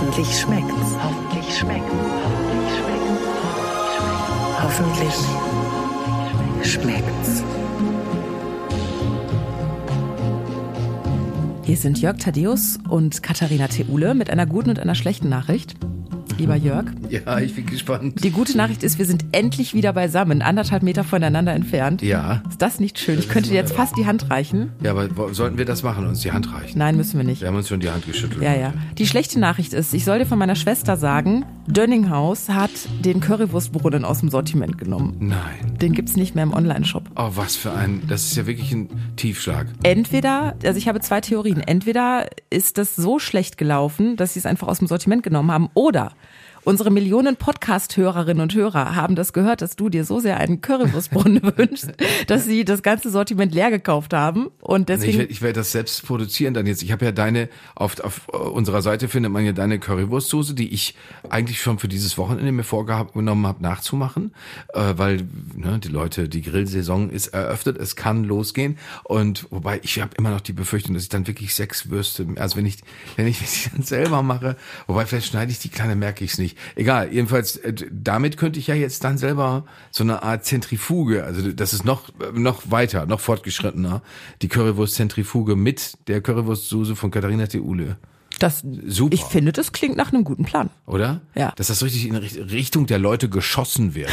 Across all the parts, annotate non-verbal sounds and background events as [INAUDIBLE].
Hoffentlich schmeckt's. Hoffentlich schmeckt's. Hoffentlich schmeckt's. Hoffentlich schmeckt's. Hier sind Jörg Thaddeus und Katharina Theule mit einer guten und einer schlechten Nachricht. Lieber Jörg. [LAUGHS] Ja, ich bin gespannt. Die gute Nachricht ist, wir sind endlich wieder beisammen, anderthalb Meter voneinander entfernt. Ja. Ist das nicht schön? Ich könnte dir jetzt fast die Hand reichen. Ja, aber sollten wir das machen, uns die Hand reichen? Nein, müssen wir nicht. Wir haben uns schon die Hand geschüttelt. Ja, ja. Die schlechte Nachricht ist, ich soll dir von meiner Schwester sagen, Dönninghaus hat den Currywurstbrunnen aus dem Sortiment genommen. Nein. Den gibt's nicht mehr im Online-Shop. Oh, was für ein, das ist ja wirklich ein Tiefschlag. Entweder, also ich habe zwei Theorien. Entweder ist das so schlecht gelaufen, dass sie es einfach aus dem Sortiment genommen haben, oder unsere Millionen Podcast-Hörerinnen und Hörer haben das gehört, dass du dir so sehr einen Currywurstbrunnen [LAUGHS] wünschst, dass sie das ganze Sortiment leer gekauft haben und Nee, Ich deswegen werde ich werd das selbst produzieren dann jetzt. Ich habe ja deine, auf, auf unserer Seite findet man ja deine Currywurstsoße, die ich eigentlich schon für dieses Wochenende mir vorgenommen habe nachzumachen, äh, weil ne, die Leute, die Grillsaison ist eröffnet, es kann losgehen. Und wobei ich habe immer noch die Befürchtung, dass ich dann wirklich sechs Würste, also wenn ich, wenn ich [LAUGHS] sie dann selber mache, wobei vielleicht schneide ich die kleine, merke ich es nicht. Egal, jedenfalls, äh, damit könnte ich ja jetzt dann selber so eine Art Zentrifuge, also das ist noch, noch weiter, noch fortgeschrittener, die Currywurst-Zentrifuge mit der Currywurstsoße von Katharina Theule. das, Super. ich finde, das klingt nach einem guten Plan. Oder? Ja. Dass das richtig in Richt- Richtung der Leute geschossen wird.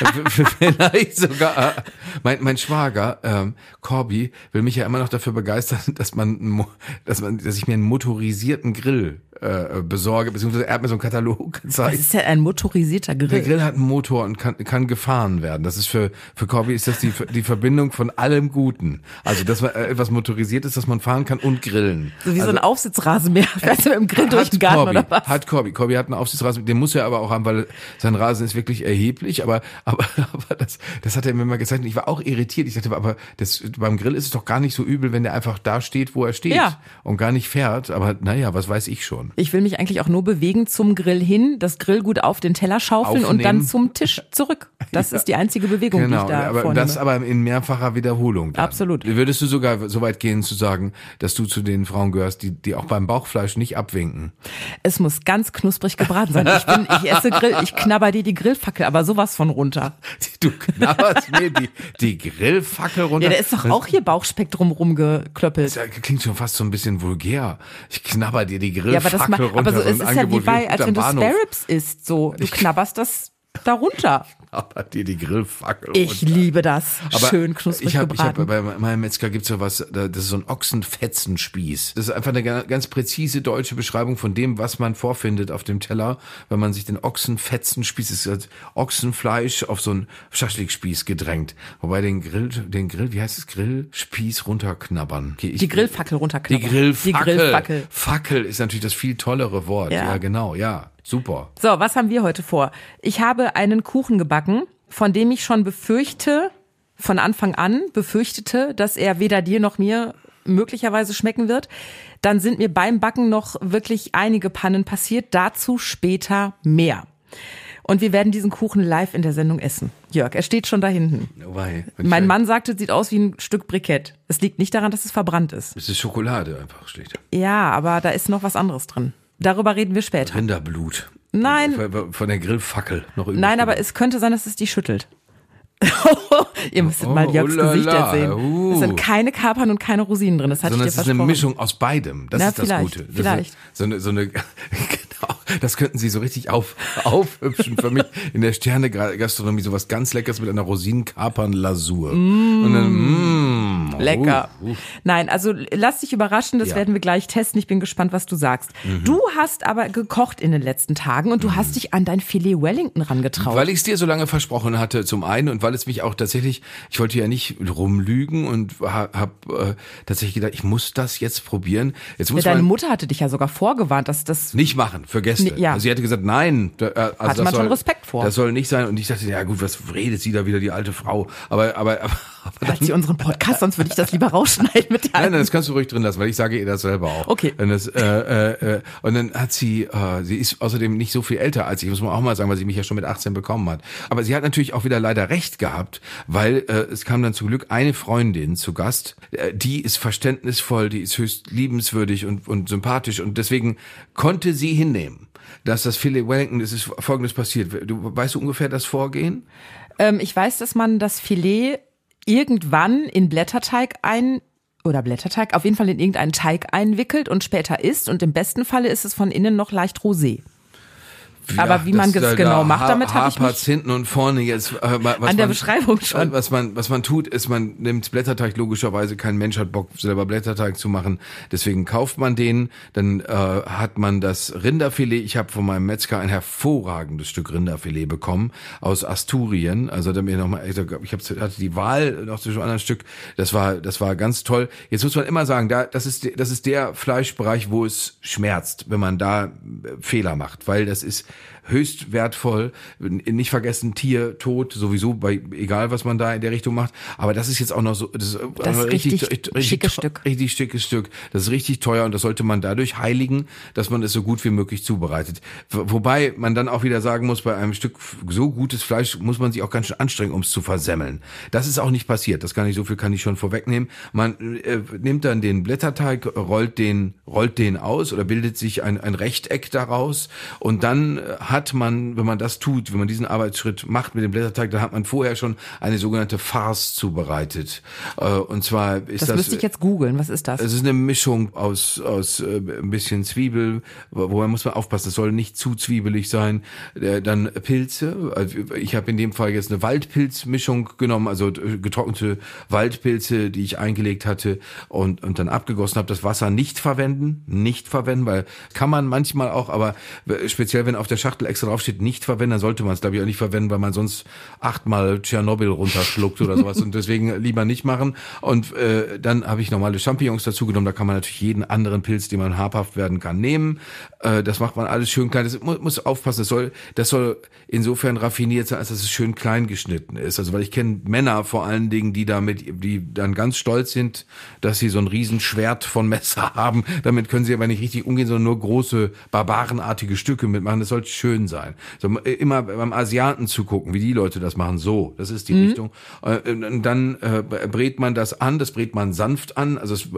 [LAUGHS] Vielleicht sogar. äh, Mein, mein Schwager, ähm, Corby, will mich ja immer noch dafür begeistern, [LAUGHS] dass man, dass man, dass ich mir einen motorisierten Grill äh, besorge, beziehungsweise er hat mir so einen Katalog [LAUGHS] Das gezeigt. ist ja ein motorisierter Der Grill. Grill hat einen Motor und kann, kann gefahren werden. Das ist für, für Corby ist das die, die Verbindung von allem Guten. Also, dass man äh, etwas motorisiert ist, dass man fahren kann und grillen. So wie also, so ein Aufsitzrasenmäher. Fährst du mit dem Grill durch den Garten Corby, oder was? Hat Corby. Corby hat einen Aufsichtsrasen, den muss er aber auch haben, weil sein Rasen ist wirklich erheblich, aber, aber, [LAUGHS] aber das, das hat er mir mal gezeigt und ich war auch irritiert. Ich dachte, aber das, beim Grill ist es doch gar nicht so übel, wenn der einfach da steht, wo er steht Ja. und gar nicht fährt, aber naja, was weiß ich schon. Ich will mich eigentlich auch nur bewegen zum Grill hin, das Grillgut auf den Teller schaufeln und dann Aufnehmen. zum Tisch zurück. Das [LAUGHS] ist die einzige Bewegung, die Genau, ich da aber vornehme. das aber in mehrfacher Wiederholung. Dann. Absolut. Würdest du sogar so weit gehen zu sagen, dass du zu den Frauen gehörst, die, die auch beim Bauchfleisch nicht abwinken? es muss ganz knusprig gebraten sein. Ich bin, ich esse Grill, ich knabber dir die Grillfackel, aber sowas von runter. Du knabberst mir die, die Grillfackel runter. Ja, da ist doch auch hier Bauchspeck drum rumgeklöppelt. Das klingt schon fast so ein bisschen vulgär. Ich knabber dir die Ja, Grillfackel aber das ma- runter. aber so, es ist ja wie bei, als wenn du Ribs isst, so. Du knabberst das da knabber dir die Grillfackel Ich runter. liebe das. Aber Schön knusprig ich hab, ich hab, gebraten. bei meinem Metzger gibt's ja was, da- das ist so ein Ochsenfetzenspieß. Das ist einfach eine ga- ganz präzise deutsche Beschreibung von dem, was man vorfindet auf dem Teller, wenn man sich den Ochsenfetzenspieß, das ist Ochsenfleisch auf so einen Schaschlikspieß gedrängt. Wobei den Grill, den Grill, wie heißt es, Grillspieß runterknabbern. Okay, ich- die Grillfackel Die runterknabbern. Grillfackel. Die Grillfackel. Fackel ist natürlich das viel tollere Wort. Ja. Ja, genau, ja. Super. So, was haben wir heute vor? Ich habe einen Kuchen gebacken, von dem ich schon befürchte, von Anfang an befürchtete, dass er weder dir noch mir möglicherweise schmecken wird. Dann sind mir beim Backen noch wirklich einige Pannen passiert. Dazu später mehr. Und wir werden diesen Kuchen live in der Sendung essen. Jörg, er steht schon da hinten. Wobei, Mein Mann sagte, es sieht aus wie ein Stück Brikett. Es liegt nicht daran, dass es verbrannt ist. Es ist Schokolade einfach schlicht. Ja, aber da ist noch was anderes drin. Darüber reden wir später. Rinderblut. Nein. Von- der Grillfackel noch übrig. Nein, aber es könnte sein, dass es die schüttelt. [LAUGHS] Ihr müsstet mal Oh, Jörgs oh la Gesicht sehen. uh. Es sind keine Kapern und keine Rosinen drin. Das hatte Sondern ich es dir ist eine. Mischung aus beidem. Das Na, ist das Gute. Das vielleicht. Ist so eine, so eine, [LAUGHS] das könnten Sie so richtig auf, aufhübschen für mich in der Sterne-Gastronomie. Sowas ganz Leckeres mit einer Rosinenkapern-Lasur. Und dann, mm, Lecker. uh, uh. Nein, also lass dich überraschen, das Ja. werden wir gleich testen. Ich bin gespannt, was du sagst. Mhm. Du hast aber gekocht in den letzten Tagen und du hast dich an dein Filet Wellington rangetraut. Weil ich es dir so lange versprochen hatte, zum einen, und weil es mich auch tatsächlich, ich wollte ja nicht rumlügen und habe hab, äh, tatsächlich gedacht, ich muss das jetzt probieren. Jetzt muss Deine man Mutter hatte dich ja sogar vorgewarnt, dass das nicht machen für Gäste. Ja. Also sie hatte gesagt, nein. Da, äh, also Hatte das man schon soll, Respekt vor. Das soll nicht sein. Und ich dachte, ja gut, was redet sie da wieder, die alte Frau? Aber, aber, aber, Hört sie unseren Podcast, sonst würde ich das lieber rausschneiden mit der Nein, nein, das kannst du ruhig drin lassen, weil ich sage ihr das selber auch. Okay. Und, das, äh, äh, äh, und dann hat sie, äh, sie ist außerdem nicht so viel älter als ich, muss man auch mal sagen, weil sie mich ja schon mit 18 bekommen hat. Aber sie hat natürlich auch wieder leider recht gehabt, weil äh, es kam dann zum Glück eine Freundin zu Gast, äh, die ist verständnisvoll, die ist höchst liebenswürdig und, und sympathisch und deswegen konnte sie hinnehmen dass das Filet Wellington, es ist folgendes passiert. Du weißt du ungefähr das Vorgehen? Ähm, ich weiß, dass man das Filet irgendwann in Blätterteig ein oder Blätterteig, auf jeden Fall in irgendeinen Teig einwickelt und später isst und im besten Falle ist es von innen noch leicht rosé. Aber wie man das genau macht, damit habe ich mich hinten und vorne jetzt äh, was an der man, Beschreibung schon. Was man was man tut, ist man nimmt Blätterteig logischerweise. Kein Mensch hat Bock selber Blätterteig zu machen, deswegen kauft man den. Dann äh, hat man das Rinderfilet. Ich habe von meinem Metzger ein hervorragendes Stück Rinderfilet bekommen aus Asturien. Also da mir noch mal, ich habe hatte die Wahl noch zwischen einem anderen Stück. Das war das war ganz toll. Jetzt muss man immer sagen, da das ist das ist der Fleischbereich, wo es schmerzt, wenn man da äh, Fehler macht, weil das ist höchst wertvoll. Nicht vergessen, Tier, Tod, sowieso, bei, egal was man da in der Richtung macht. Aber das ist jetzt auch noch so, das ist, das ist richtig, richtig, richtig, Stück. Richtig schickes Stück. Das ist richtig teuer und das sollte man dadurch heiligen, dass man es so gut wie möglich zubereitet. Wobei man dann auch wieder sagen muss, bei einem Stück so gutes Fleisch muss man sich auch ganz schön anstrengen, um es zu versemmeln. Das ist auch nicht passiert. Das kann ich, so viel kann ich schon vorwegnehmen. Man äh, nimmt dann den Blätterteig, rollt den, rollt den aus oder bildet sich ein, ein Rechteck daraus und dann hat man, wenn man das tut, wenn man diesen Arbeitsschritt macht mit dem Blätterteig, dann hat man vorher schon eine sogenannte Farce zubereitet. Äh, und zwar ist das. Das müsste ich jetzt googeln. Was ist das? Es ist eine Mischung aus, aus äh, ein bisschen Zwiebel, woher muss man aufpassen, es soll nicht zu zwiebelig sein. Äh, dann Pilze. Also ich habe in dem Fall jetzt eine Waldpilzmischung genommen, also getrocknete Waldpilze, die ich eingelegt hatte und, und dann abgegossen habe. Das Wasser nicht verwenden, nicht verwenden, weil kann man manchmal auch, aber speziell wenn auf der Schachtel extra draufsteht, nicht verwenden, dann sollte man es glaube ich auch nicht verwenden, weil man sonst achtmal Tschernobyl runterschluckt oder sowas und deswegen lieber nicht machen. Und äh, dann habe ich normale Champignons dazu genommen. Da kann man natürlich jeden anderen Pilz, den man habhaft werden kann, nehmen. Äh, das macht man alles schön klein. Das muss, muss aufpassen. Das soll, das soll insofern raffiniert sein, als dass es schön klein geschnitten ist. Also weil ich kenne Männer vor allen Dingen, die damit, die dann ganz stolz sind, dass sie so ein Riesenschwert von Messer [LAUGHS] haben. Damit können sie aber nicht richtig umgehen, sondern nur große barbarenartige Stücke mitmachen. Das soll schön sein. So, immer beim Asiaten zugucken, wie die Leute das machen. So, das ist die mhm. Richtung. Äh, und dann äh, brät man das an, das brät man sanft an, also es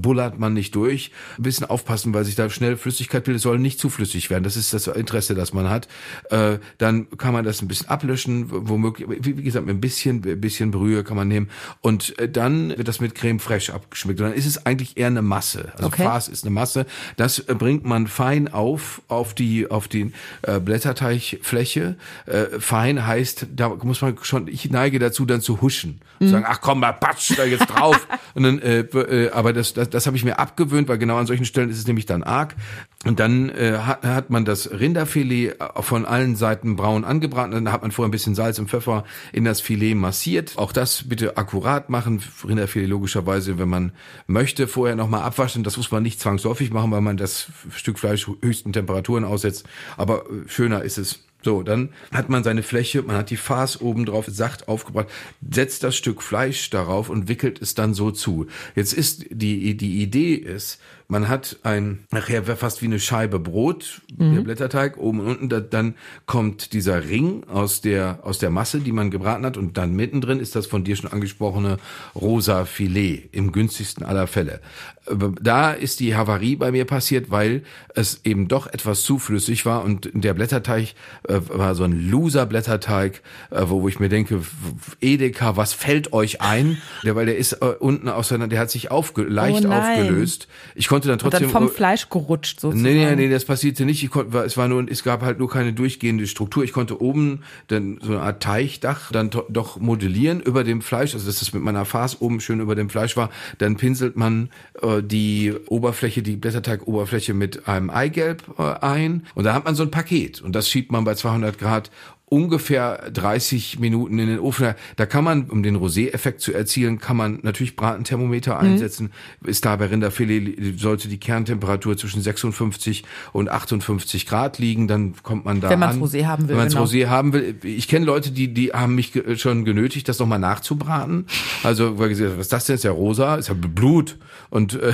bullert man nicht durch. Ein bisschen aufpassen, weil sich da schnell Flüssigkeit bildet, es soll nicht zu flüssig werden. Das ist das Interesse, das man hat. Äh, dann kann man das ein bisschen ablöschen, womöglich, wie gesagt, mit ein bisschen, ein bisschen Brühe kann man nehmen. Und äh, dann wird das mit Creme fraiche abgeschmeckt. Und dann ist es eigentlich eher eine Masse. Also okay. Farce ist eine Masse. Das äh, bringt man fein auf, auf die, auf die äh, Blätterteichfläche. Äh, fein heißt, da muss man schon, ich neige dazu, dann zu huschen. Mhm. Sagen, ach komm, mal patsch da jetzt drauf. [LAUGHS] und dann, äh, äh, aber das, das, das habe ich mir abgewöhnt, weil genau an solchen Stellen ist es nämlich dann arg. Und dann äh, hat, hat man das Rinderfilet von allen Seiten braun angebraten. Dann hat man vorher ein bisschen Salz und Pfeffer in das Filet massiert. Auch das bitte akkurat machen. Rinderfilet logischerweise, wenn man möchte, vorher nochmal abwaschen. Das muss man nicht zwangsläufig machen, weil man das Stück Fleisch höchsten Temperaturen aussetzt. Aber schöner ist es so, dann hat man seine Fläche, man hat die Farce oben drauf, sacht aufgebracht, setzt das Stück Fleisch darauf und wickelt es dann so zu. Jetzt ist die, die Idee ist, man hat ein, nachher fast wie eine Scheibe Brot, mhm. der Blätterteig, oben und unten, da, dann kommt dieser Ring aus der, aus der Masse, die man gebraten hat und dann mittendrin ist das von dir schon angesprochene rosa Filet im günstigsten aller Fälle. Da ist die Havarie bei mir passiert, weil es eben doch etwas zu flüssig war und der Blätterteig äh, war so ein loser Blätterteig, äh, wo, wo ich mir denke, Edeka, was fällt euch ein? Der, weil der ist äh, unten auseinander, der hat sich aufge leicht oh aufgelöst. Ich konnte dann trotzdem und dann vom Fleisch gerutscht sozusagen. Nee, nee, nee, das passierte nicht. Ich konnte, es war nur, es gab halt nur keine durchgehende Struktur. Ich konnte oben dann so eine Art Teichdach dann doch modellieren über dem Fleisch, also dass das mit meiner Farce oben schön über dem Fleisch war. Dann pinselt man äh, die Oberfläche, die Blätterteigoberfläche mit einem Eigelb äh, ein und da hat man so ein Paket und das schiebt man bei 200 Grad ungefähr 30 Minuten in den Ofen. Da kann man, um den Rosé-Effekt zu erzielen, kann man natürlich Bratenthermometer Mhm. einsetzen. Ist da bei Rinderfilet sollte die Kerntemperatur zwischen 56 und 58 Grad liegen, dann kommt man da Wenn man's an. Rosé haben will, Wenn man genau. Rosé haben will. Ich kenne Leute, die die haben mich ge- schon genötigt, das nochmal nachzubraten. Also weil gesagt, was ist das denn? Ist ja rosa, ist ja Blut. Und äh,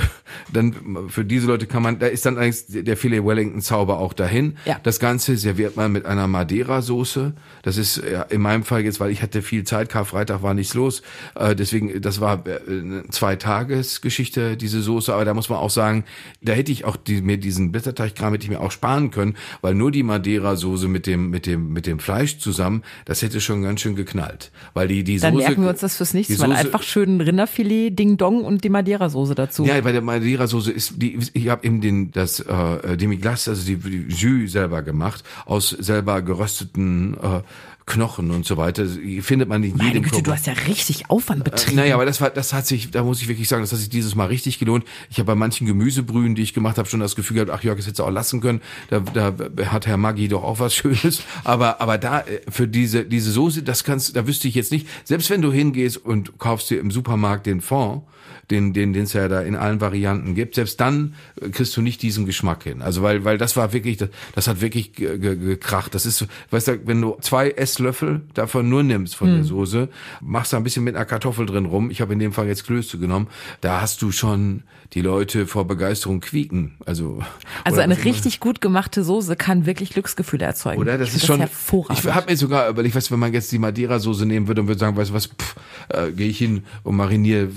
dann für diese Leute kann man, da ist dann eigentlich der Filet Wellington Zauber auch dahin. Ja. Das Ganze serviert man mit einer Madeira-Soße. Das ist ja, in meinem Fall jetzt, weil ich hatte viel Zeit, Karfreitag war nichts los. Äh, deswegen, das war äh, eine Zwei-Tages-Geschichte, diese Soße. Aber da muss man auch sagen, da hätte ich auch die, mir diesen Blätterteigkram hätte ich mir auch sparen können, weil nur die Madeira-Soße mit dem, mit dem, mit dem Fleisch zusammen, das hätte schon ganz schön geknallt. Weil die, die Dann Soße. merken wir uns das fürs nächste Mal. Soße- Einfach schön Rinderfilet, Ding Dong und die Madeira-Soße dazu. ja, bei der Madeira-Soße ist die, ich habe eben den das äh, Demi-Glace, also die, die Jus selber gemacht aus selber gerösteten äh, Knochen und so weiter. Findet man in jedem Meine Güte, du hast ja richtig Aufwand betrieben. Naja, aber das war, das hat sich, da muss ich wirklich sagen, das hat sich dieses Mal richtig gelohnt. Ich habe bei manchen Gemüsebrühen, die ich gemacht habe, schon das Gefühl gehabt, ach Jörg, das hättest du auch lassen können. Da, da hat Herr Maggi doch auch was [LAUGHS] Schönes. Aber, aber da, äh, für diese, diese Soße, das kannst, da wüsste ich jetzt nicht. Selbst wenn du hingehst und kaufst dir im Supermarkt den Fond, den, den, den es ja da in allen Varianten gibt, selbst dann äh, kriegst du nicht diesen Geschmack hin. Also, weil, weil das war wirklich, das, das hat wirklich ge- ge- gekracht. Das ist, weißt du, wenn du zwei Esslöffel davon nur nimmst von der Soße, machst da ein bisschen mit einer Kartoffel drin rum. Ich habe in dem Fall jetzt Klöße genommen. Da hast du schon die Leute vor Begeisterung quieken. Also, [LAUGHS] Also eine richtig gut gemachte Soße kann wirklich Glücksgefühle erzeugen. Oder das ich ist schon. hervorragend. Ich habe mir sogar überlegt, was wenn man jetzt die Madeira-Soße nehmen würde und würde sagen, weißt du was, pff, äh, gehe ich hin und mariniere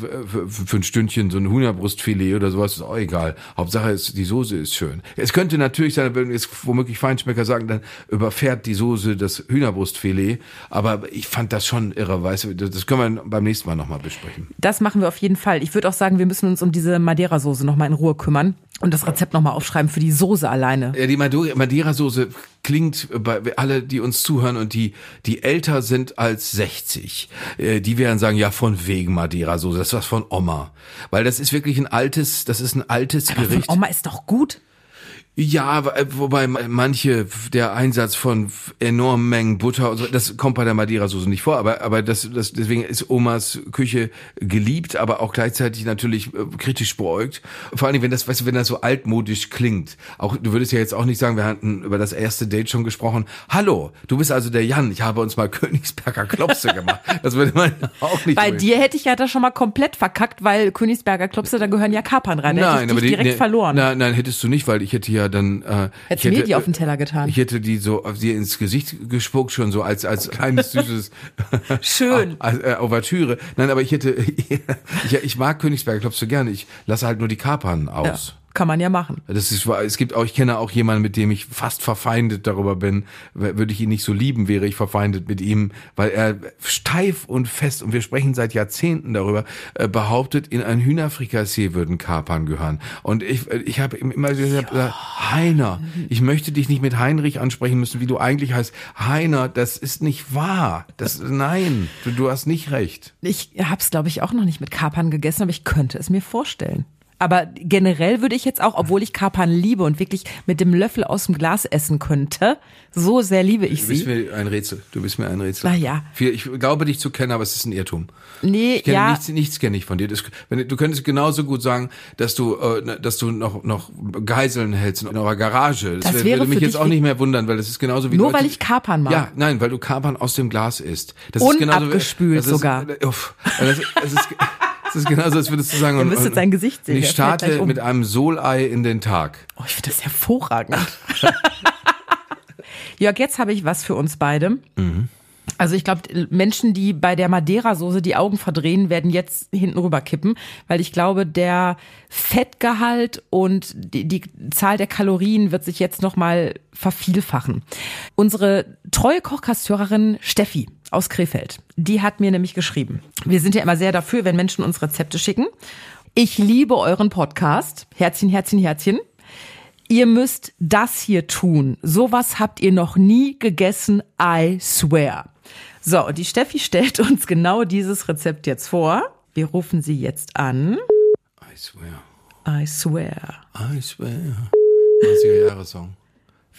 für, ein Stündchen so ein Hühnerbrustfilet oder sowas, ist auch egal. Hauptsache ist, die Soße ist schön. Es könnte natürlich sein, wenn jetzt womöglich Feinschmecker sagen, dann überfährt die Soße das Hühnerbrustfilet. Aber ich fand das schon irre, weißt du, das können wir beim nächsten Mal nochmal besprechen. Das machen wir auf jeden Fall. Ich würde auch sagen, wir müssen uns um diese Madeira-Soße nochmal in Ruhe kümmern und das Rezept nochmal aufschreiben für die Soße alleine. Ja, die Madeira-Soße klingt bei alle, die uns zuhören und die, die älter sind als 60, äh, die werden sagen, ja, von wegen Madeira-Soße, das ist was von Oma. Weil das ist wirklich ein altes, das ist ein altes Aber von Gericht. Oma ist doch gut. Ja, aber, äh, wobei manche, der Einsatz von enormen Mengen Butter und so, das kommt bei der Madeira-Soße nicht vor, aber, aber das, das, deswegen ist Omas Küche geliebt, aber auch gleichzeitig natürlich äh, kritisch beäugt. Vor allem, wenn das, weißt du, wenn das so altmodisch klingt. Auch, du würdest ja jetzt auch nicht sagen, wir hatten über das erste Date schon gesprochen. Hallo, du bist also der Jan, ich habe uns mal [LAUGHS] Königsberger Klopse gemacht. Das würde man auch nicht Bei dir hätte ich ja das schon mal komplett verkackt, weil Königsberger Klopse, da gehören ja Kapern rein. Da hätte ich dich die- direkt nee, verloren. Nein, nein, hättest du nicht, weil ich hätte ja dann. Äh, Hättest ich mir hätte, die auf den Teller getan. Ich hätte die so auf dir ins Gesicht gespuckt, schon so als als kleines [LAUGHS] süßes Schön. [LAUGHS] als, äh, Ouvertüre. Nein, aber ich hätte, [LAUGHS] ich, ich mag Königsberger Klopse gerne. Ich lasse halt nur die Kapern Ja, aus. Kann man ja machen. Das ist, es gibt auch, ich kenne auch jemanden, mit dem ich fast verfeindet darüber bin. Würde ich ihn nicht so lieben, wäre ich verfeindet mit ihm, weil er steif und fest, und wir sprechen seit Jahrzehnten darüber, äh, behauptet, in ein Hühnerfrikassee würden Kapern gehören. Und ich, ich habe ihm immer gesagt, Heiner, ich möchte dich nicht mit Heinrich ansprechen müssen, wie du eigentlich heißt. Heiner, das ist nicht wahr. Das, nein, du, du hast nicht recht. Ich hab's, glaube ich, auch noch nicht mit Kapern gegessen, aber ich könnte es mir vorstellen. Aber generell würde ich jetzt auch, obwohl ich Kapern liebe und wirklich mit dem Löffel aus dem Glas essen könnte, so sehr liebe ich Du bist sie. mir ein Rätsel. Du bist mir ein Rätsel. Na ja. Ich glaube dich zu kennen, aber es ist ein Irrtum. Nee, Ich kenne ja, nichts, nichts kenne ich von dir. Das, wenn, du könntest genauso gut sagen, dass du, äh, dass du noch, noch Geiseln hältst in eurer Garage. Das, Das wär- würde mich jetzt auch nicht mehr wundern, weil das ist genauso wie Nur Leute, weil ich Kapern mag. Ja, nein, weil du Kapern aus dem Glas isst. Das ist Unabgespült das ist, sogar. Uff, das, ist- das ist, das ist genauso, als würdest du sagen. Ihr und- müsstet sein Gesicht sehen, und Ich starte um. mit einem Solei in den Tag. Oh, ich finde das hervorragend. [LAUGHS] Jörg, jetzt habe ich was für uns beide. Also ich glaube, Menschen, die bei der Madeira-Soße die Augen verdrehen, werden jetzt hinten rüber kippen, weil ich glaube, der Fettgehalt und die, die Zahl der Kalorien wird sich jetzt nochmal vervielfachen. Unsere treue Kochkasthörerin Steffi aus Krefeld, die hat mir nämlich geschrieben. Wir sind ja immer sehr dafür, wenn Menschen uns Rezepte schicken. Ich liebe euren Podcast. Herzchen, Herzchen, Herzchen. Ihr müsst das hier tun. Sowas habt ihr noch nie gegessen, I swear. So, und die Steffi stellt uns genau dieses Rezept jetzt vor. Wir rufen sie jetzt an. I swear, I swear. I swear. 90er Jahre Song.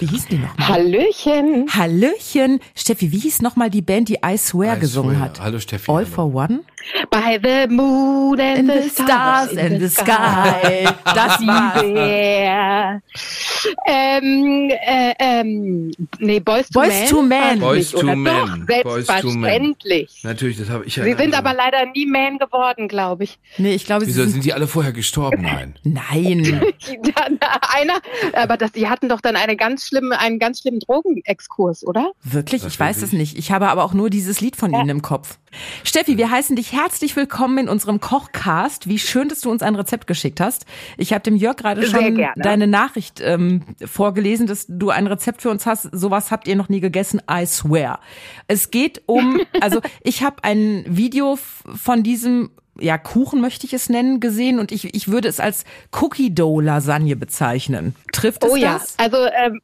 Wie hieß die nochmal? Hallöchen. Hallöchen. Steffi, wie hieß nochmal die Band, die I Swear I gesungen Swear. hat? Hallo, Steffi. All Hallo. for One? By the moon and In the, the stars and the sky. Das war's. Yeah. Ähm, äh, ähm, nee, Boys to Boys Men. to war's Boys to. Doch, Boys to Men. selbstverständlich. Natürlich, das habe ich ja. Sie sind aber leider nie Man geworden, glaube ich. Nee, ich glaube, sie Wieso sind... sind die alle vorher gestorben? Nein. [LAUGHS] Nein. [LAUGHS] Einer, aber das, die hatten doch dann eine ganz schlimme, einen ganz schlimmen Drogenexkurs, oder? Wirklich? Das Ich weiß es nicht. Ich habe aber auch nur dieses Lied von Ihnen im Kopf. Steffi, wir heißen dich herzlich willkommen in unserem Kochcast. Wie schön, dass du uns ein Rezept geschickt hast. Ich habe dem Jörg gerade schon deine Nachricht ähm, vorgelesen, dass du ein Rezept für uns hast. Sowas habt ihr noch nie gegessen, I swear. Es geht um, [LAUGHS] also ich habe ein Video von diesem ja, Kuchen möchte ich es nennen, gesehen und ich, ich würde es als Cookie Dough Lasagne bezeichnen. Trifft es Oh ja, das? also ähm,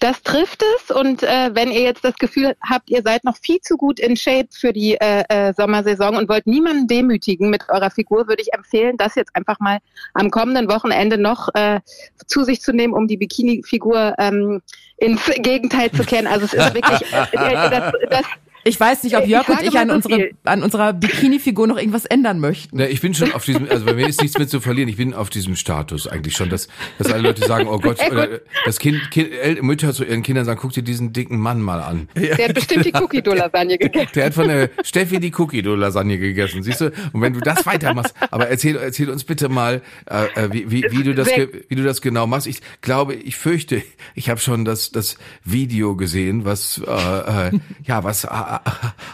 das trifft es und äh, wenn ihr jetzt das Gefühl habt, ihr seid noch viel zu gut in Shape für die äh, äh, Sommersaison und wollt niemanden demütigen mit eurer Figur, würde ich empfehlen, das jetzt einfach mal am kommenden Wochenende noch äh, zu sich zu nehmen, um die Bikini-Figur ähm, ins Gegenteil zu kehren. Also es ist wirklich, [LAUGHS] äh, das, das, Ich weiß nicht, ob Ich Jörg und sage ich an, so unsere, an unserer Bikini-Figur noch irgendwas ändern möchten. Na, ich bin schon auf diesem, also bei mir ist nichts mehr zu verlieren. Ich bin auf diesem Status eigentlich schon, dass, dass alle Leute sagen, oh Gott, [LAUGHS] oder das Kind, kind El- Mütter zu ihren Kindern sagen, guck dir diesen dicken Mann mal an. der hat bestimmt die Cookie-Dough-Lasagne gegessen. Der hat von der Steffi die Cookie Dough Lasagne gegessen, siehst du? Und wenn du das weitermachst, aber erzähl, erzähl uns bitte mal, äh, äh, wie, wie, wie du das, wie du das genau machst. Ich glaube, ich fürchte, ich habe schon das, das Video gesehen, was, äh, äh, ja, was äh,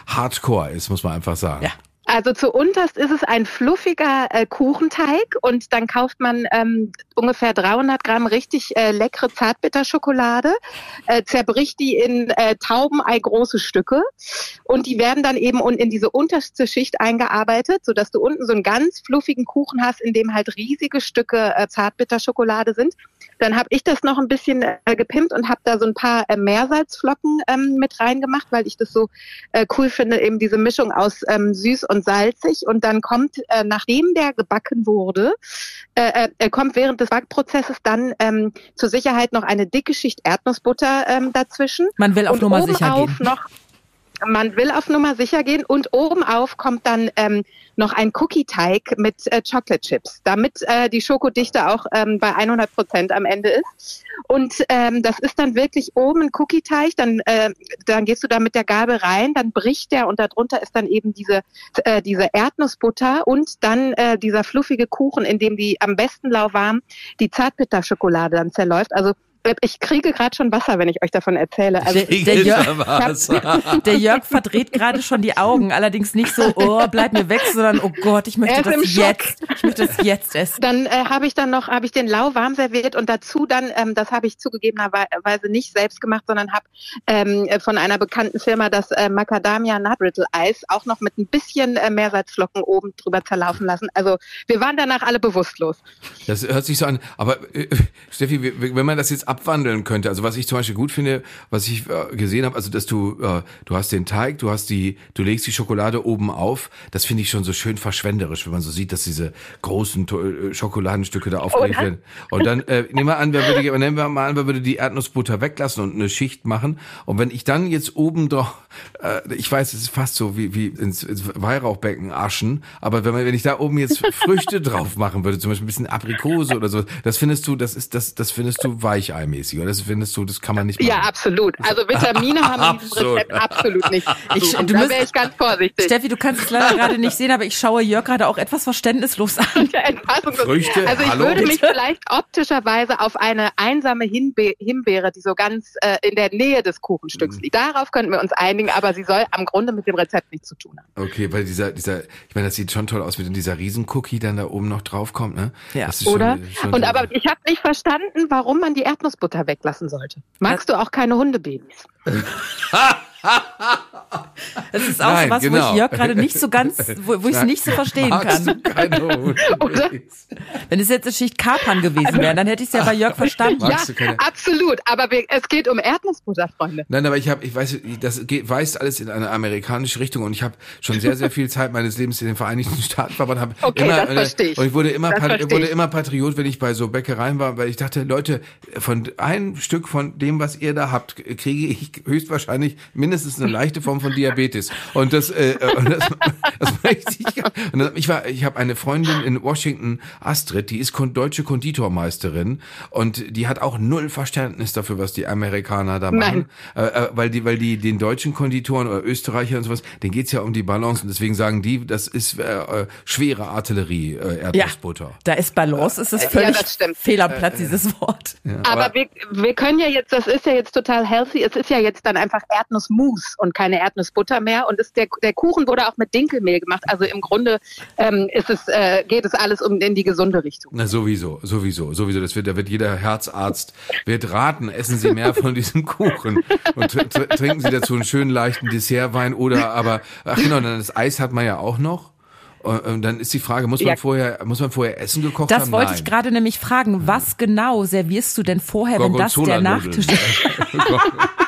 Hardcore ist, muss man einfach sagen. Ja. Also zu unterst ist es ein fluffiger äh, Kuchenteig und dann kauft man ähm, ungefähr 300 Gramm richtig äh, leckere Zartbitterschokolade, äh, zerbricht die in äh, Taubenei große Stücke und die werden dann eben in diese unterste Schicht eingearbeitet, sodass du unten so einen ganz fluffigen Kuchen hast, in dem halt riesige Stücke äh, Zartbitterschokolade sind. Dann habe ich das noch ein bisschen äh, gepimpt und habe da so ein paar äh, Meersalzflocken ähm, mit reingemacht, weil ich das so äh, cool finde, eben diese Mischung aus ähm, süß und salzig. Und dann kommt, äh, nachdem der gebacken wurde, äh, äh, kommt während des Backprozesses dann ähm, zur Sicherheit noch eine dicke Schicht Erdnussbutter ähm, dazwischen. Man will auf und Nummer sicher auf gehen. noch man will auf Nummer sicher gehen und obenauf kommt dann ähm, noch ein Cookie-Teig mit äh, Chocolate Chips, damit äh, die Schokodichte auch ähm, bei 100 Prozent am Ende ist. Und ähm, das ist dann wirklich oben ein Cookie-Teig, dann, äh, dann gehst du da mit der Gabel rein, dann bricht der und darunter ist dann eben diese, äh, diese Erdnussbutter und dann äh, dieser fluffige Kuchen, in dem die am besten lauwarm die Zartbitterschokolade dann zerläuft. Also ich kriege gerade schon Wasser, wenn ich euch davon erzähle. Also [LAUGHS] Der, Jörg, der Jörg verdreht gerade schon die Augen, allerdings nicht so, oh, bleib mir weg, sondern oh Gott, ich möchte das jetzt, ich möchte das jetzt essen. Dann äh, habe ich dann noch, habe ich den lauwarm serviert und dazu dann, ähm, das habe ich zugegebenerweise nicht selbst gemacht, sondern habe ähm, äh, von einer bekannten Firma das äh, Macadamia Nutrittle Eis auch noch mit ein bisschen äh, Meersalzflocken oben drüber zerlaufen lassen. Also wir waren danach alle bewusstlos. Das hört sich so an. Aber äh, Steffi, wenn man das jetzt abwandeln könnte, also was ich zum Beispiel gut finde, was ich äh, gesehen habe, also dass du, äh, du hast den Teig, du hast die, du legst die Schokolade oben auf. Das finde ich schon so schön verschwenderisch, wenn man so sieht, dass diese großen to- äh, Schokoladenstücke da aufgelegt Oder? werden. Und dann äh, nehmen wir an, wer würde, nehmen wir mal an, wer würde die Erdnussbutter weglassen und eine Schicht machen. Und wenn ich dann jetzt oben drauf, ich weiß, es ist fast so wie, wie ins, ins Weihrauchbecken aschen, aber wenn man, wenn ich da oben jetzt Früchte [LAUGHS] drauf machen würde, zum Beispiel ein bisschen Aprikose oder so, das findest du, das ist, das, das findest du weicheimäßig, oder das findest du, das kann man nicht machen. Ja, absolut. Also Vitamine [LAUGHS] haben in diesem Absolut. Rezept absolut nicht. Ich- du da wäre ich ganz vorsichtig. Steffi, du kannst es leider gerade nicht sehen, aber ich schaue Jörg gerade auch etwas verständnislos an. [LAUGHS] Früchte, Also ich hallo? würde mich vielleicht optischerweise auf eine einsame Hinbe Himbeere, die so ganz äh, in der Nähe des Mhm. Kuchenstücks liegt. Darauf könnten wir uns einigen, aber sie soll am Grunde mit dem Rezept nichts zu tun haben. Okay, weil dieser, dieser, ich meine, das sieht schon toll aus, wenn dieser Riesencookie dann da oben noch draufkommt, ne? Ja. Das ist Oder? Schon, schon Und aber ich habe nicht verstanden, warum man die Erdnussbutter weglassen sollte. Magst du auch keine Hundebabys? [LAUGHS] Das ist auch Nein, so was, wo genau. ich Jörg gerade nicht so ganz, wo, wo ich es nicht so verstehen Magst kann. du keine Hollandaise? Wenn es jetzt eine Schicht Kapern gewesen wäre, dann hätte ich es ja bei Jörg verstanden. Magst ja, absolut. Aber wir, es geht um Erdnussbutter, Freunde. Nein, aber ich habe, ich weiß, das geht, weist alles in eine amerikanische Richtung und ich habe schon sehr, sehr viel Zeit meines Lebens in den Vereinigten Staaten verbracht. Hab Okay, immer, das verstehe ich. Und ich wurde immer, Pat- verstehe wurde ich. immer Patriot, wenn ich bei so Bäckereien war, weil ich dachte, Leute, von ein Stück von dem, was ihr da habt, kriege ich höchstwahrscheinlich mindestens eine leichte Form von Diabetes. Und das, äh, und das, [LAUGHS] das möchte ich. Und das, ich war, ich habe eine Freundin in Washington, Astrid, die ist kon deutsche Konditormeisterin und die hat auch null Verständnis dafür, was die Amerikaner da machen, äh, äh, weil die, weil die den deutschen Konditoren oder Österreicher und sowas, denen geht's ja um die Balance und deswegen sagen die, das ist äh, äh, schwere Artillerie, äh, Ja, Erdnussbutter. da ist Balance, ist es Ja, völlig das stimmt. fehl am Platz, dieses Wort. Aber, wir, wir können ja jetzt, das ist ja jetzt total healthy, es ist ja jetzt dann einfach Erdnussmus und keine Erdnussbutter mehr. Und es, der, der Kuchen wurde auch mit Dinkelmehl gemacht. Also im Grunde ähm, ist es, äh, geht es alles um in die gesunde Richtung. Na sowieso, sowieso, sowieso. Das wird, da wird jeder Herzarzt wird raten, essen Sie mehr von diesem Kuchen und tr tr trinken Sie dazu einen schönen leichten Dessertwein oder aber ach genau, dann das Eis hat man ja auch noch. Und, und dann ist die Frage, muss man Ja. vorher, muss man vorher Essen gekocht Das haben? wollte Nein. ich gerade nämlich fragen. Was genau servierst du denn vorher, wenn das der. Nachtisch ist? [LAUGHS] [LAUGHS]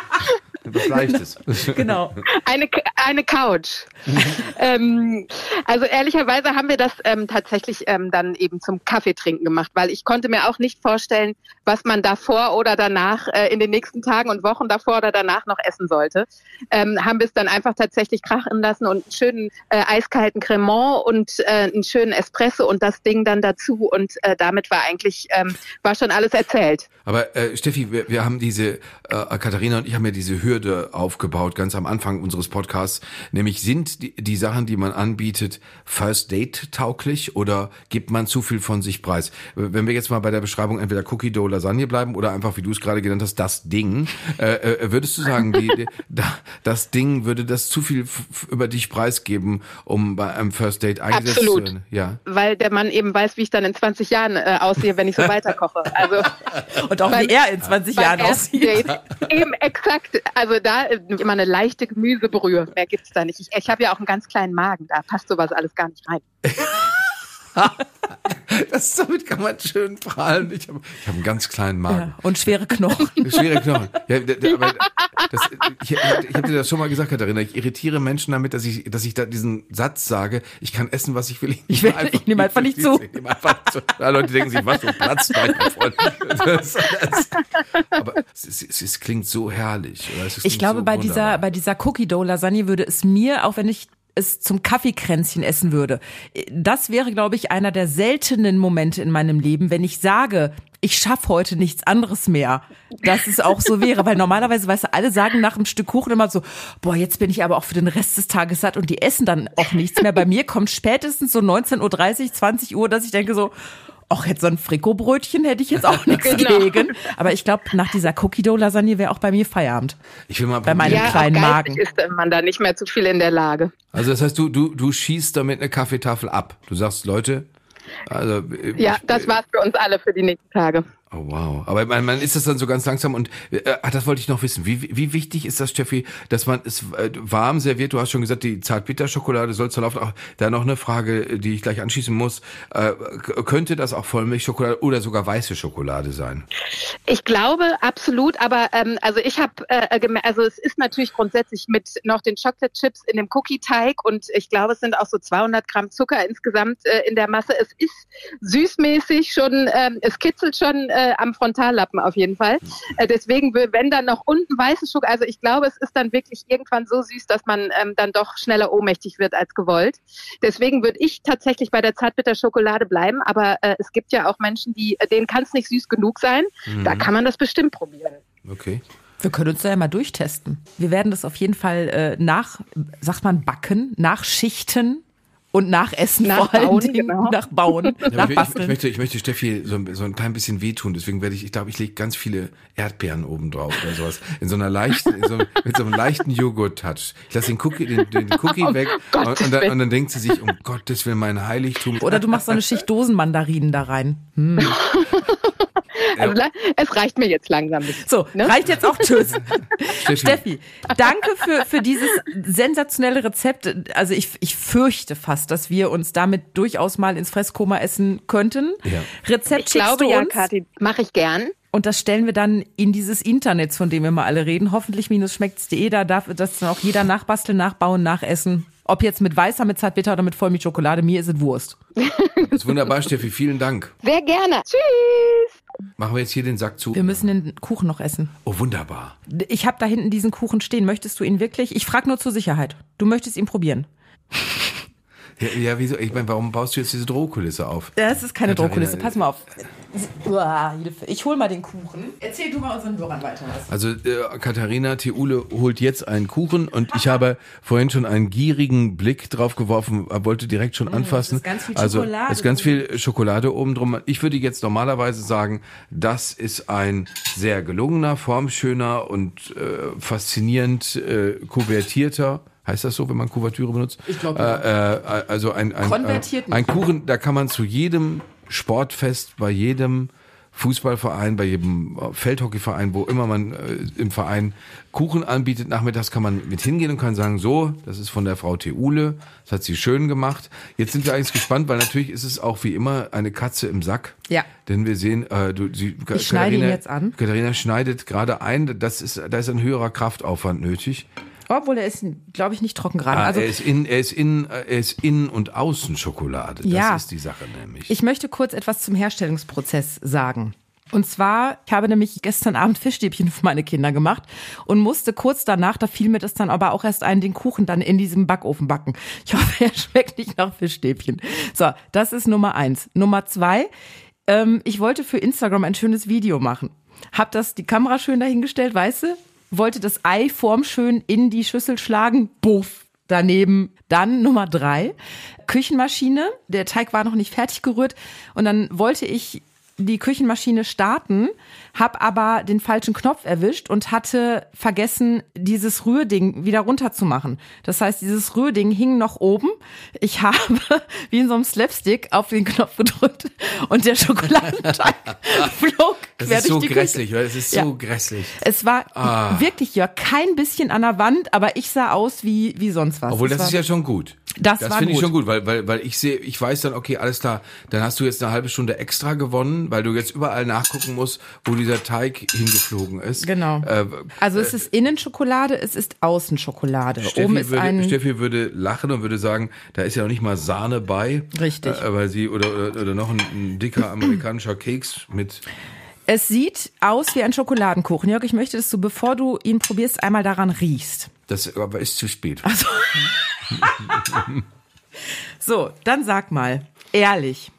Was Leichtes. [LAUGHS] Genau. Eine, eine Couch. [LAUGHS] ähm, also ehrlicherweise haben wir das ähm, tatsächlich ähm, dann eben zum Kaffeetrinken gemacht, weil ich konnte mir auch nicht vorstellen, was man davor oder danach äh, in den nächsten Tagen und Wochen davor oder danach noch essen sollte. Ähm, haben wir es dann einfach tatsächlich krachen lassen und einen schönen äh, eiskalten Cremant und äh, einen schönen Espresso und das Ding dann dazu und äh, damit war eigentlich ähm, war schon alles erzählt. Aber äh, Steffi, wir, wir haben diese, äh, Katharina und ich haben ja diese Hürde aufgebaut, ganz am Anfang unseres Podcasts, nämlich sind die, die Sachen, die man anbietet, First Date tauglich oder gibt man zu viel von sich preis? Wenn wir jetzt mal bei der Beschreibung entweder Cookie Dough Lasagne bleiben oder einfach, wie du es gerade genannt hast, das Ding, äh, äh, würdest du sagen, die, die, da, das Ding würde das zu viel über dich preisgeben, um bei einem First Date eingesetzt Absolut. zu werden? Ja. Weil der Mann eben weiß, wie ich dann in 20 Jahren äh, aussehe, wenn ich so weiterkoche. Also [LAUGHS] Und auch wie Beim- er in 20 beim Jahren aussieht. Date. Eben exakt. Also da äh, immer eine leichte Gemüsebrühe. Mehr gibt's da nicht. Ich, ich habe ja auch einen ganz kleinen Magen. Da passt sowas alles gar nicht rein. [LAUGHS] Das, damit kann man schön prahlen. Ich habe ich hab einen ganz kleinen Magen. Ja, und schwere Knochen. [LAUGHS] Schwere Knochen. Ja, aber das, ich, ich habe dir das schon mal gesagt, Katharina. Ich irritiere Menschen damit, dass ich, dass ich da diesen Satz sage, ich kann essen, was ich will. Ich will- ich nehme einfach nicht zu. Ich nehme einfach zu. Ja, Leute denken sich, was für ein Platz bei mein Freund. Das, das, aber es, es, es, klingt so herrlich. Es Ich glaube, so bei dieser, bei dieser Cookie Dough Lasagne würde es mir, auch wenn ich es zum Kaffeekränzchen essen würde, das wäre, glaube ich, einer der seltenen Momente in meinem Leben, wenn ich sage, ich schaffe heute nichts anderes mehr, dass es auch so wäre. Weil normalerweise, weißt du, alle sagen nach einem Stück Kuchen immer so, boah, jetzt bin ich aber auch für den Rest des Tages satt und die essen dann auch nichts mehr. Bei mir kommt spätestens so 19.30 Uhr, 20 Uhr, dass ich denke so, ach, jetzt so ein Frikobrötchen hätte ich jetzt auch [LAUGHS] nichts Genau. gegen. Aber ich glaube, nach dieser Cookie Dough Lasagne wäre auch bei mir Feierabend. ich will mal bei meinem. Ja, kleinen auch Magen. ist man da nicht mehr zu viel in der Lage. Also das heißt, du, du, du schießt damit eine Kaffeetafel ab. Du sagst, Leute, also Ja, ich- das war's für uns alle für die nächsten Tage. Oh wow, aber man, man ist das dann so ganz langsam und äh, ah, das wollte ich noch wissen. Wie, wie wichtig ist das, Steffi, dass man es äh, warm serviert? Du hast schon gesagt, die Zartbitterschokolade soll zur. Auch da noch eine Frage, die ich gleich anschließen muss. Äh, könnte das auch Vollmilchschokolade oder sogar weiße Schokolade sein? Ich glaube absolut, aber ähm, also ich habe, äh, geme- also es ist natürlich grundsätzlich mit noch den Chocolate Chips in dem Cookie-Teig und ich glaube, es sind auch so 200 Gramm Zucker insgesamt äh, in der Masse. Es ist süßmäßig schon, ähm, es kitzelt schon äh, am Frontallappen auf jeden Fall. Äh, deswegen, wenn dann noch unten weiße Schokolade, also ich glaube, es ist dann wirklich irgendwann so süß, dass man ähm, dann doch schneller ohnmächtig wird als gewollt. Deswegen würde ich tatsächlich bei der Zartbitterschokolade bleiben, aber äh, es gibt ja auch Menschen, die, äh, denen kann es nicht süß genug sein. Da kann man das bestimmt probieren. Okay. Wir können uns da ja mal durchtesten. Wir werden das auf jeden Fall äh, nach, sagt man, backen, nachschichten und nachessen vor allen Nachbauen, Dingen, genau. [LAUGHS] nachbauen, Ja, aber ich, ich, ich, möchte, ich möchte Steffi so, ein- so ein klein bisschen wehtun, deswegen werde ich, ich glaube, ich lege ganz viele Erdbeeren oben drauf oder sowas. In so einer leichten, in so, mit so einem leichten Joghurt-Touch. Ich lasse den Cookie, den, den Cookie [LAUGHS] weg und, Gottes und, dann, und dann denkt sie sich, um Gottes Willen, mein Heiligtum. Oder du machst so eine Schicht Dosenmandarinen da rein. Hm. [LAUGHS] Also, la- es reicht mir jetzt langsam. So, Ne? reicht jetzt auch. Tschüss. [LAUGHS] Steffi. Steffi, danke für, für dieses sensationelle Rezept. Also ich, ich fürchte fast, dass wir uns damit durchaus mal ins Fresskoma essen könnten. Ja. Rezept Ich glaube schickst du ja, uns Kathi, mache ich gern. und das stellen wir dann in dieses Internet, von dem wir mal alle reden. Hoffentlich-schmeckt's.de, da darf das dann auch jeder nachbasteln, nachbauen, nachessen. Ob jetzt mit weißer, mit Zartbitter oder mit Vollmilchschokolade, mir ist es Wurst. Das ist wunderbar, Steffi. Vielen Dank. Sehr gerne. Tschüss. Machen wir jetzt hier den Sack zu. Wir müssen den Kuchen noch essen. Oh, wunderbar. Ich habe da hinten diesen Kuchen stehen. Möchtest du ihn wirklich? Ich frage nur zur Sicherheit. Du möchtest ihn probieren. Ja, ja wieso? Ich meine, warum baust du jetzt diese Drohkulisse auf? Das ist keine Katharina, Druckkulisse. Pass mal auf. Uah, Hilfe. Ich hol mal den Kuchen. Erzähl du mal unseren Hörern weiter was. Also äh, Katharina Theule holt jetzt einen Kuchen und ich habe vorhin schon einen gierigen Blick drauf geworfen, äh, wollte direkt schon anfassen. ist ganz viel also Schokolade es ist ganz viel Schokolade oben drum. Ich würde jetzt normalerweise sagen, das ist ein sehr gelungener, formschöner und äh, faszinierend äh, kuvertierter Heißt das so, wenn man Kuvertüre benutzt? Ich glaube, äh, äh, Also ein, ein, Konvertiert äh, ein Kuchen, da kann man zu jedem Sportfest, bei jedem Fußballverein, bei jedem äh, Feldhockeyverein, wo immer man äh, im Verein Kuchen anbietet, nachmittags kann man mit hingehen und kann sagen, so, das ist von der Frau Theule, das hat sie schön gemacht. Jetzt sind wir eigentlich gespannt, weil natürlich ist es auch wie immer eine Katze im Sack. Ja. Denn wir sehen, äh, du, sie, Ich schneide ihn jetzt an. Katharina schneidet gerade ein, das ist, da ist ein höherer Kraftaufwand nötig. Obwohl er ist, glaube ich, nicht trocken gerade. Ah, Also er ist in, er ist in, er ist in und außen Schokolade. Das Ja. ist die Sache nämlich. ich möchte kurz etwas zum Herstellungsprozess sagen. Und zwar, ich habe nämlich gestern Abend Fischstäbchen für meine Kinder gemacht und musste kurz danach, da fiel mir das dann aber auch erst ein, den Kuchen dann in diesem Backofen backen. Ich hoffe, er schmeckt nicht nach Fischstäbchen. So, das ist Nummer eins. Nummer zwei, ähm, ich wollte für Instagram ein schönes Video machen. Hab das, die Kamera schön dahingestellt, weißt du? Wollte das Ei formschön in die Schüssel schlagen, buff, daneben. Dann Nummer drei, Küchenmaschine. Der Teig war noch nicht fertig gerührt und dann wollte ich die Küchenmaschine starten, habe aber den falschen Knopf erwischt und hatte vergessen, dieses Rührding wieder runterzumachen. Das heißt, dieses Rührding hing noch oben. Ich [LAUGHS] habe wie in so einem Slapstick auf den Knopf gedrückt und der [LAUGHS] Schokoladenteig flog Das quer ist durch so die Küche. grässlich, weil es ist so Ja. grässlich. Es war Ah. wirklich ja kein bisschen an der Wand, aber ich sah aus wie wie sonst was. Obwohl, das war, ist ja schon gut. Das das finde ich schon gut, weil, weil, weil ich sehe, ich weiß dann, okay, alles klar, dann hast du jetzt eine halbe Stunde extra gewonnen, weil du jetzt überall nachgucken musst, wo dieser Teig hingeflogen ist. Genau. Äh, Also es ist Innenschokolade, es ist Außenschokolade. Oben Steffi ist würde, ein Steffi würde lachen und würde sagen, da ist ja noch nicht mal Sahne bei. Richtig. Äh, weil sie, oder, oder, oder noch ein, ein dicker amerikanischer Keks mit, Es sieht aus wie ein Schokoladenkuchen. Jörg, ich möchte, dass du, bevor du ihn probierst, einmal daran riechst. das aber ist zu spät. So, dann sag mal, ehrlich.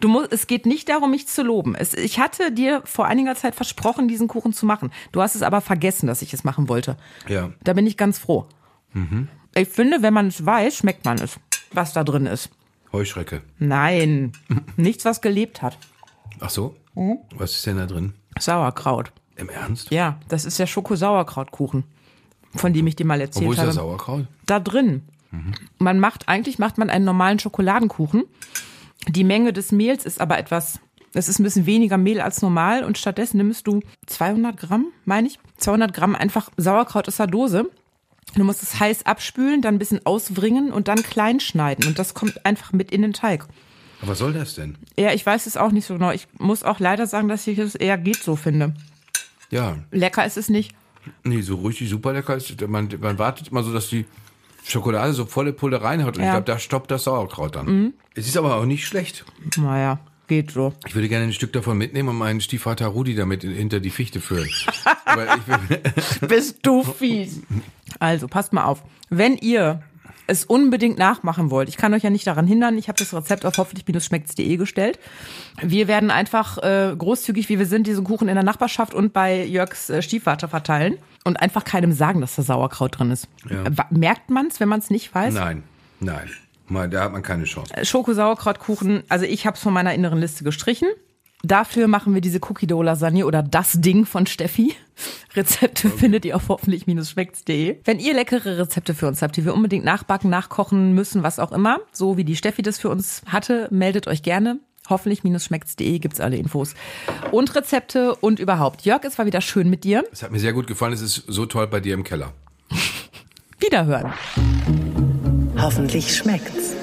Du musst, es geht nicht darum, mich zu loben. Es, ich hatte dir vor einiger Zeit versprochen, diesen Kuchen zu machen. Du hast es aber vergessen, dass ich es machen wollte. Ja. Da bin ich ganz froh. Ich finde, wenn man es weiß, schmeckt man es, was da drin ist. Heuschrecke. Nein, nichts, was gelebt hat. Ach so? Mhm. Was ist denn da drin? Sauerkraut. Im Ernst? Ja, das ist der Schoko-Sauerkrautkuchen, von dem ich dir mal erzählt wo ist der habe. Sauerkraut? da drin. Man macht, eigentlich macht man einen normalen Schokoladenkuchen. Die Menge des Mehls ist aber etwas, es ist ein bisschen weniger Mehl als normal und stattdessen nimmst du 200 Gramm, meine ich, 200 Gramm einfach Sauerkraut aus der Dose. Du musst es heiß abspülen, dann ein bisschen auswringen und dann klein schneiden und das kommt einfach mit in den Teig. Aber was soll das denn? Ja, ich weiß es auch nicht so genau. Ich muss auch leider sagen, dass ich es eher geht so finde. Ja, Lecker ist es nicht. nee, so richtig super lecker ist, man, man wartet immer so, dass die Schokolade so volle Pulle reinhaut und ich Ja. glaube, da stoppt das Sauerkraut dann. Es ist aber auch nicht schlecht. Naja, geht so. Ich würde gerne ein Stück davon mitnehmen und meinen Stiefvater Rudi damit in- hinter die Fichte führen. [LAUGHS] Ich Bist du fies. Also, passt mal auf. Wenn ihr es unbedingt nachmachen wollt, ich kann euch ja nicht daran hindern, ich habe das Rezept auf hoffentlich-schmeckt's.de gestellt. Wir werden einfach äh, großzügig, wie wir sind, diesen Kuchen in der Nachbarschaft und bei Jörgs äh, Stiefvater verteilen und einfach keinem sagen, dass da Sauerkraut drin ist. Ja. Wa- Merkt man's, wenn man es nicht weiß? nein, nein. Mal, da hat man keine Chance. Schoko-Sauerkrautkuchen, also ich habe es von meiner inneren Liste gestrichen. Dafür machen wir diese Cookie Dough Lasagne oder das Ding von Steffi. Rezepte findet ihr auf hoffentlich-schmeckt's.de. Wenn ihr leckere Rezepte für uns habt, die wir unbedingt nachbacken, nachkochen müssen, was auch immer, so wie die Steffi das für uns hatte, meldet euch gerne. Hoffentlich-schmeckt's.de gibt's alle Infos und Rezepte und überhaupt. Jörg, es war wieder schön mit dir. Es hat mir sehr gut gefallen. Es ist so toll bei dir im Keller. [LAUGHS] Wiederhören. Hoffentlich schmeckt's.